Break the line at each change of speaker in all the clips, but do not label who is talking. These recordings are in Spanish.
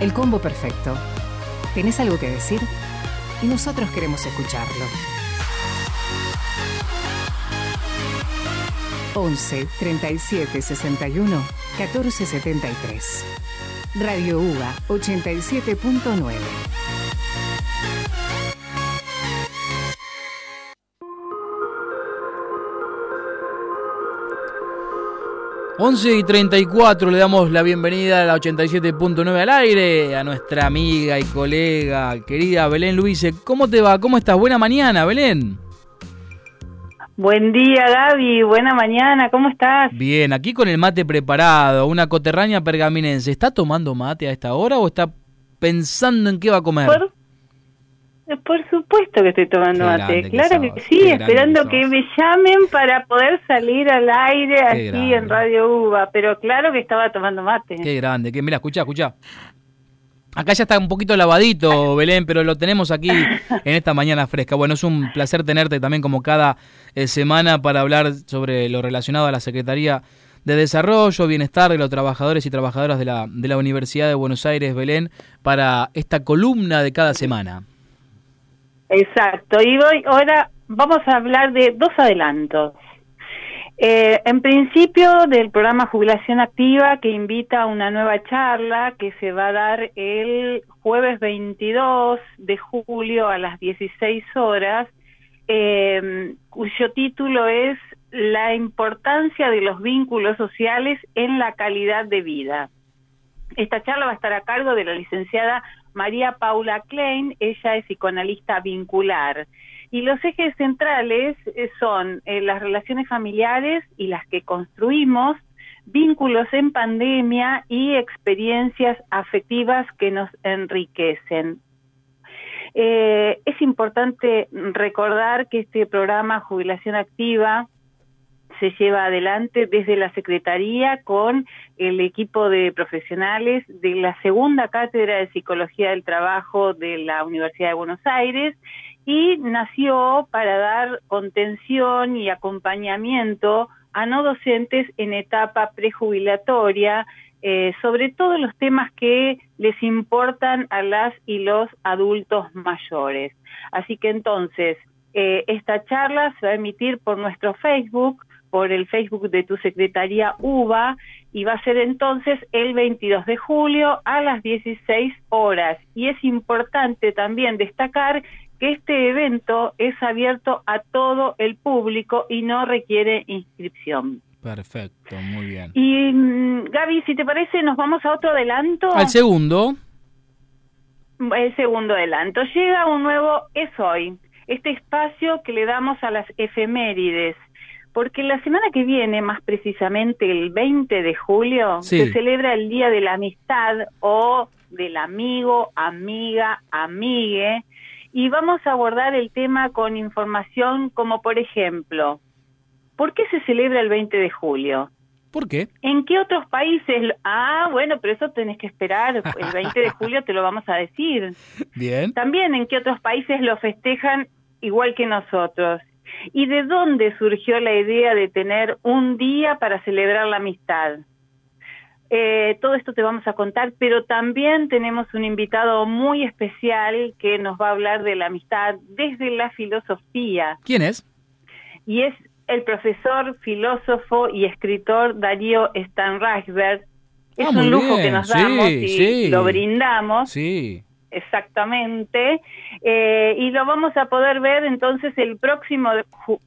El combo perfecto. ¿Tenés algo que decir? Y nosotros queremos escucharlo. 11 37 61 14 73. Radio UBA 87.9.
11 y 34 le damos la bienvenida a la 87.9 al aire a nuestra amiga y colega querida Belén Luise. ¿Cómo te va? ¿Cómo estás? Buena mañana, Belén.
Buen día, Gaby. Buena mañana. ¿Cómo estás?
Bien, aquí con el mate preparado, una coterraña pergaminense. ¿Está tomando mate a esta hora o está pensando en qué va a comer?
Por supuesto que estoy tomando mate, claro que, sí, esperando que, me llamen para poder salir al aire aquí en Radio Uva, pero claro que estaba tomando mate.
Qué grande, que mira, escucha, escucha. Acá ya está un poquito lavadito, Belén, pero lo tenemos aquí en esta mañana fresca. Bueno, es un placer tenerte también como cada eh, semana para hablar sobre lo relacionado a la Secretaría de Desarrollo, Bienestar de los Trabajadores y Trabajadoras de la, de la Universidad de Buenos Aires, Belén, para esta columna de cada semana.
Exacto, y hoy ahora vamos a hablar de dos adelantos. Eh, en principio del programa Jubilación Activa que invita a una nueva charla que se va a dar el jueves 22 de julio a las 16 horas, eh, cuyo título es La importancia de los vínculos sociales en la calidad de vida. Esta charla va a estar a cargo de la licenciada María Paula Klein, ella es psicoanalista vincular. Y los ejes centrales eh, son eh, las relaciones familiares y las que construimos, vínculos en pandemia y experiencias afectivas que nos enriquecen. Eh, es importante recordar que este programa Jubilación Activa se lleva adelante desde la Secretaría con el equipo de profesionales de la segunda cátedra de Psicología del Trabajo de la Universidad de Buenos Aires y nació para dar contención y acompañamiento a no docentes en etapa prejubilatoria, eh, sobre todo los temas que les importan a las y los adultos mayores. Así que entonces, eh, esta charla se va a emitir por nuestro Facebook, por el Facebook de tu secretaría UBA y va a ser entonces el 22 de julio a las 16 horas. Y es importante también destacar que este evento es abierto a todo el público y no requiere inscripción.
Perfecto, muy bien.
Y mm, Gaby, si te parece, nos vamos a otro adelanto.
Al segundo.
El segundo adelanto. Llega un nuevo Es Hoy, este espacio que le damos a las efemérides porque la semana que viene, más precisamente el 20 de julio, se celebra el Día de la Amistad o del amigo, amiga, amigue, y vamos a abordar el tema con información como, por ejemplo, ¿por qué se celebra el 20 de julio?
¿Por qué?
¿En qué otros países? Ah, bueno, pero eso tenés que esperar. El 20 de julio te lo vamos a decir.
Bien.
También en qué otros países lo festejan igual que nosotros. ¿Y de dónde surgió la idea de tener un día para celebrar la amistad? Eh, todo esto te vamos a contar, pero también tenemos un invitado muy especial que nos va a hablar de la amistad desde la filosofía.
¿Quién es?
Y es el profesor, filósofo y escritor Darío Stanrachberg. Es ah, un lujo que nos damos y lo brindamos.
Sí.
Exactamente. Eh, y lo vamos a poder ver entonces el próximo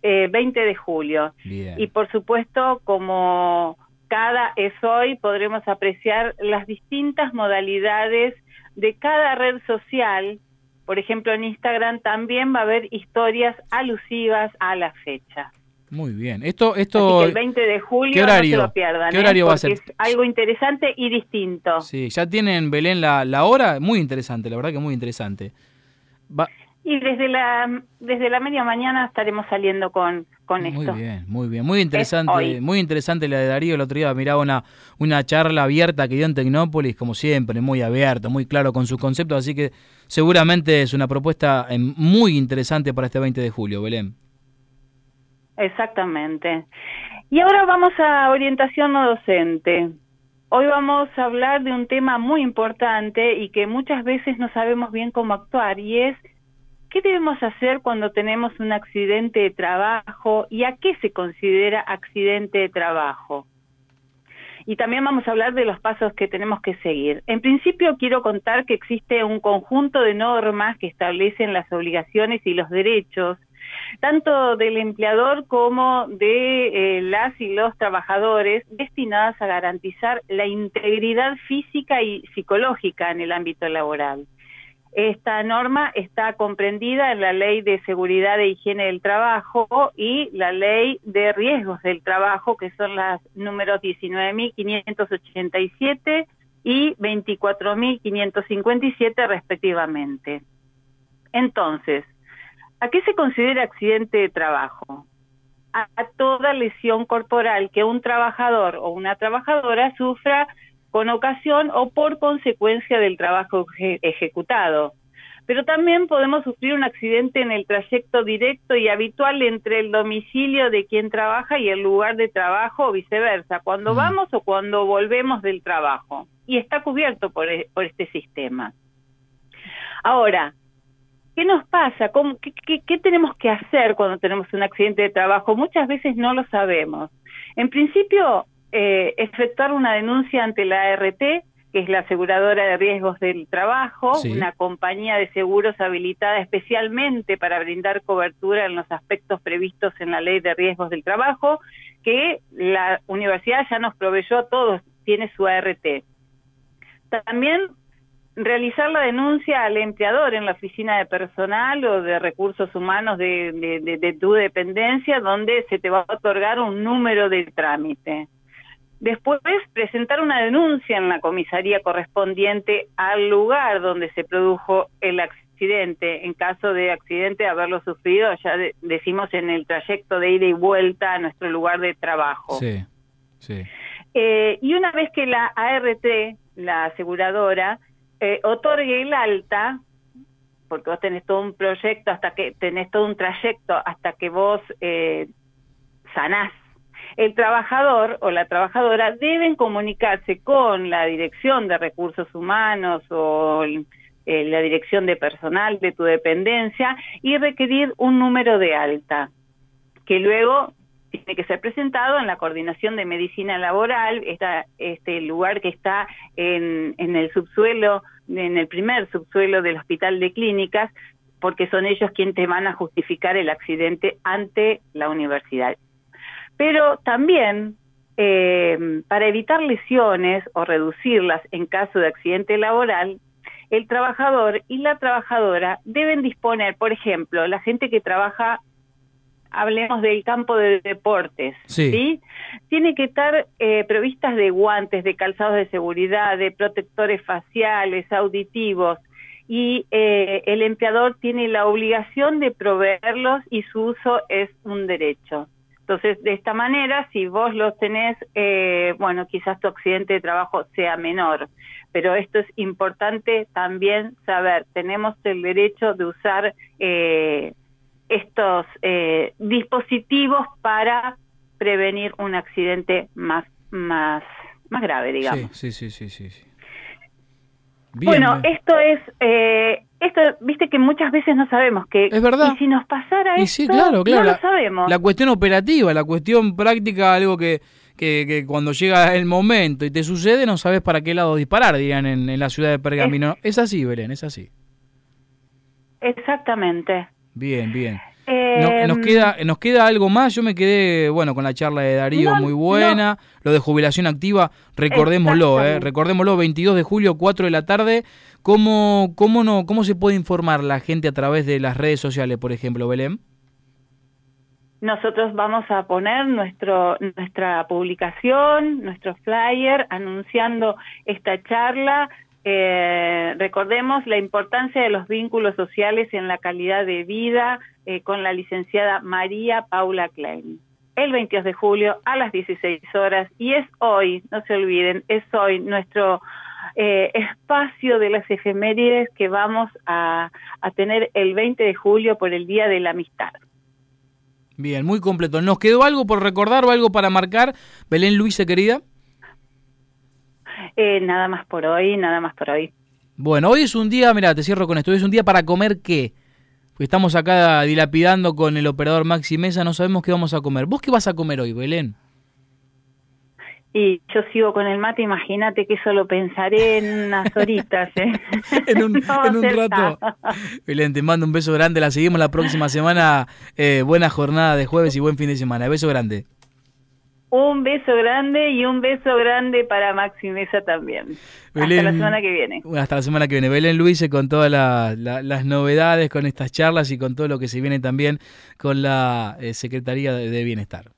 20 eh, de julio. Y por supuesto, como cada es hoy, podremos apreciar las distintas modalidades de cada red social. Por ejemplo, en Instagram también va a haber historias alusivas a la fecha.
Muy bien. Esto, esto.
el 20 de julio ¿qué horario, no se lo pierdan.
¿Qué horario
¿eh?
va a ser?
Es algo interesante y distinto.
Sí, ya tienen Belén la, la hora, muy interesante, la verdad que muy interesante.
Y desde la desde la media mañana estaremos saliendo con, con
esto.
Muy
bien, muy bien, muy interesante, muy interesante la de Darío. El otro día miraba una, una charla abierta que dio en Tecnópolis, como siempre, muy abierto, muy claro con sus conceptos, así que seguramente es una propuesta eh, muy interesante para este 20 de julio, Belén.
Exactamente. Y ahora vamos a orientación no docente. Hoy vamos a hablar de un tema muy importante y que muchas veces no sabemos bien cómo actuar y es ¿qué debemos hacer cuando tenemos un accidente de trabajo y a qué se considera accidente de trabajo? Y también vamos a hablar de los pasos que tenemos que seguir. En principio quiero contar que existe un conjunto de normas que establecen las obligaciones y los derechos tanto del empleador como de eh, las y los trabajadores destinadas a garantizar la integridad física y psicológica en el ámbito laboral. Esta norma está comprendida en la Ley de Seguridad e Higiene del Trabajo y la Ley de Riesgos del Trabajo, que son las números 19.587 y 24.557 respectivamente. Entonces, ¿A qué se considera accidente de trabajo? A, toda lesión corporal que un trabajador o una trabajadora sufra con ocasión o por consecuencia del trabajo ejecutado. Pero también podemos sufrir un accidente en el trayecto directo y habitual entre el domicilio de quien trabaja y el lugar de trabajo o viceversa, cuando vamos o cuando volvemos del trabajo. Y está cubierto por, por este sistema. Ahora, ¿Qué nos pasa? qué, tenemos que hacer cuando tenemos un accidente de trabajo? Muchas veces no lo sabemos. En principio, eh, efectuar una denuncia ante la ART, que es la aseguradora de riesgos del trabajo, una compañía de seguros habilitada especialmente para brindar cobertura en los aspectos previstos en la ley de riesgos del trabajo, que la universidad ya nos proveyó a todos, tiene su ART. También realizar la denuncia al empleador en la oficina de personal o de recursos humanos de, tu dependencia, donde se te va a otorgar un número de trámite. Después, presentar una denuncia en la comisaría correspondiente al lugar donde se produjo el accidente. En caso de accidente, haberlo sufrido, ya decimos en el trayecto de ida y vuelta a nuestro lugar de trabajo. Sí, sí. Eh, y una vez que la ART, la aseguradora, eh, otorgue el alta, porque vos tenés todo un proyecto, hasta que tenés todo un trayecto hasta que vos eh, sanás. El trabajador o la trabajadora deben comunicarse con la dirección de recursos humanos o eh, la dirección de personal de tu dependencia y requerir un número de alta, que luego tiene que ser presentado en la coordinación de medicina laboral, está este lugar que está en, en el subsuelo en el primer subsuelo del hospital de clínicas, porque son ellos quienes te van a justificar el accidente ante la universidad. Pero también eh, para evitar lesiones o reducirlas en caso de accidente laboral, el trabajador y la trabajadora deben disponer, por ejemplo, la gente que trabaja hablemos del campo de deportes, sí. Tiene que estar eh, provistas de guantes, de calzados de seguridad, de protectores faciales, auditivos, y eh, el empleador tiene la obligación de proveerlos y su uso es un derecho. Entonces, de esta manera, si vos los tenés, eh, bueno, quizás tu accidente de trabajo sea menor, pero esto es importante también saber, tenemos el derecho de usar eh, estos eh, dispositivos para prevenir un accidente más más más grave, digamos.
Sí, sí, sí, sí, sí.
bueno, esto es eh, esto, viste que muchas veces no sabemos que
es verdad.
y si nos pasara
y
esto,
claro, claro,
no lo sabemos.
La cuestión operativa, la cuestión práctica, algo que, que, cuando llega el momento y te sucede no sabes para qué lado disparar, digan en, la ciudad de Pergamino. Es, es así, Belén, es así.
Exactamente.
Bien, bien. nos, em, queda, nos queda algo más. Yo me quedé, bueno, con la charla de Darío muy buena. Lo de jubilación activa, recordémoslo, eh, recordémoslo, 22 de julio, 4 de la tarde. ¿Cómo, cómo, no, ¿Cómo se puede informar la gente a través de las redes sociales, por ejemplo, Belén?
Nosotros vamos a poner nuestro, nuestra publicación, nuestro flyer, anunciando esta charla eh, recordemos la importancia de los vínculos sociales en la calidad de vida eh, con la licenciada María Paula Klein. El 22 de julio a las 16 horas y es hoy, no se olviden, es hoy nuestro eh, espacio de las efemérides que vamos a, a tener el 20 de julio por el Día de la Amistad.
Bien, muy completo. ¿Nos quedó algo por recordar o algo para marcar, Belén Luisa, querida?
Eh, nada más por hoy, nada más por hoy.
Bueno, hoy es un día, mira, te cierro con esto, hoy es un día para comer qué. Porque estamos acá dilapidando con el operador Maxi Mesa, no sabemos qué vamos a comer. ¿Vos qué vas a comer hoy, Belén?
Y yo sigo con el mate, imagínate que eso lo pensaré en unas horitas. ¿eh?
en un, en un rato. Belén, te mando un beso grande, la seguimos la próxima semana. Eh, buena jornada de jueves y buen fin de semana. Beso grande.
Un beso grande y un beso grande para Maxi Mesa también. hasta la semana que viene.
Hasta la semana que viene. Belén Luis con todas las novedades, con estas charlas y con todo lo que se viene también con la eh, Secretaría de Bienestar.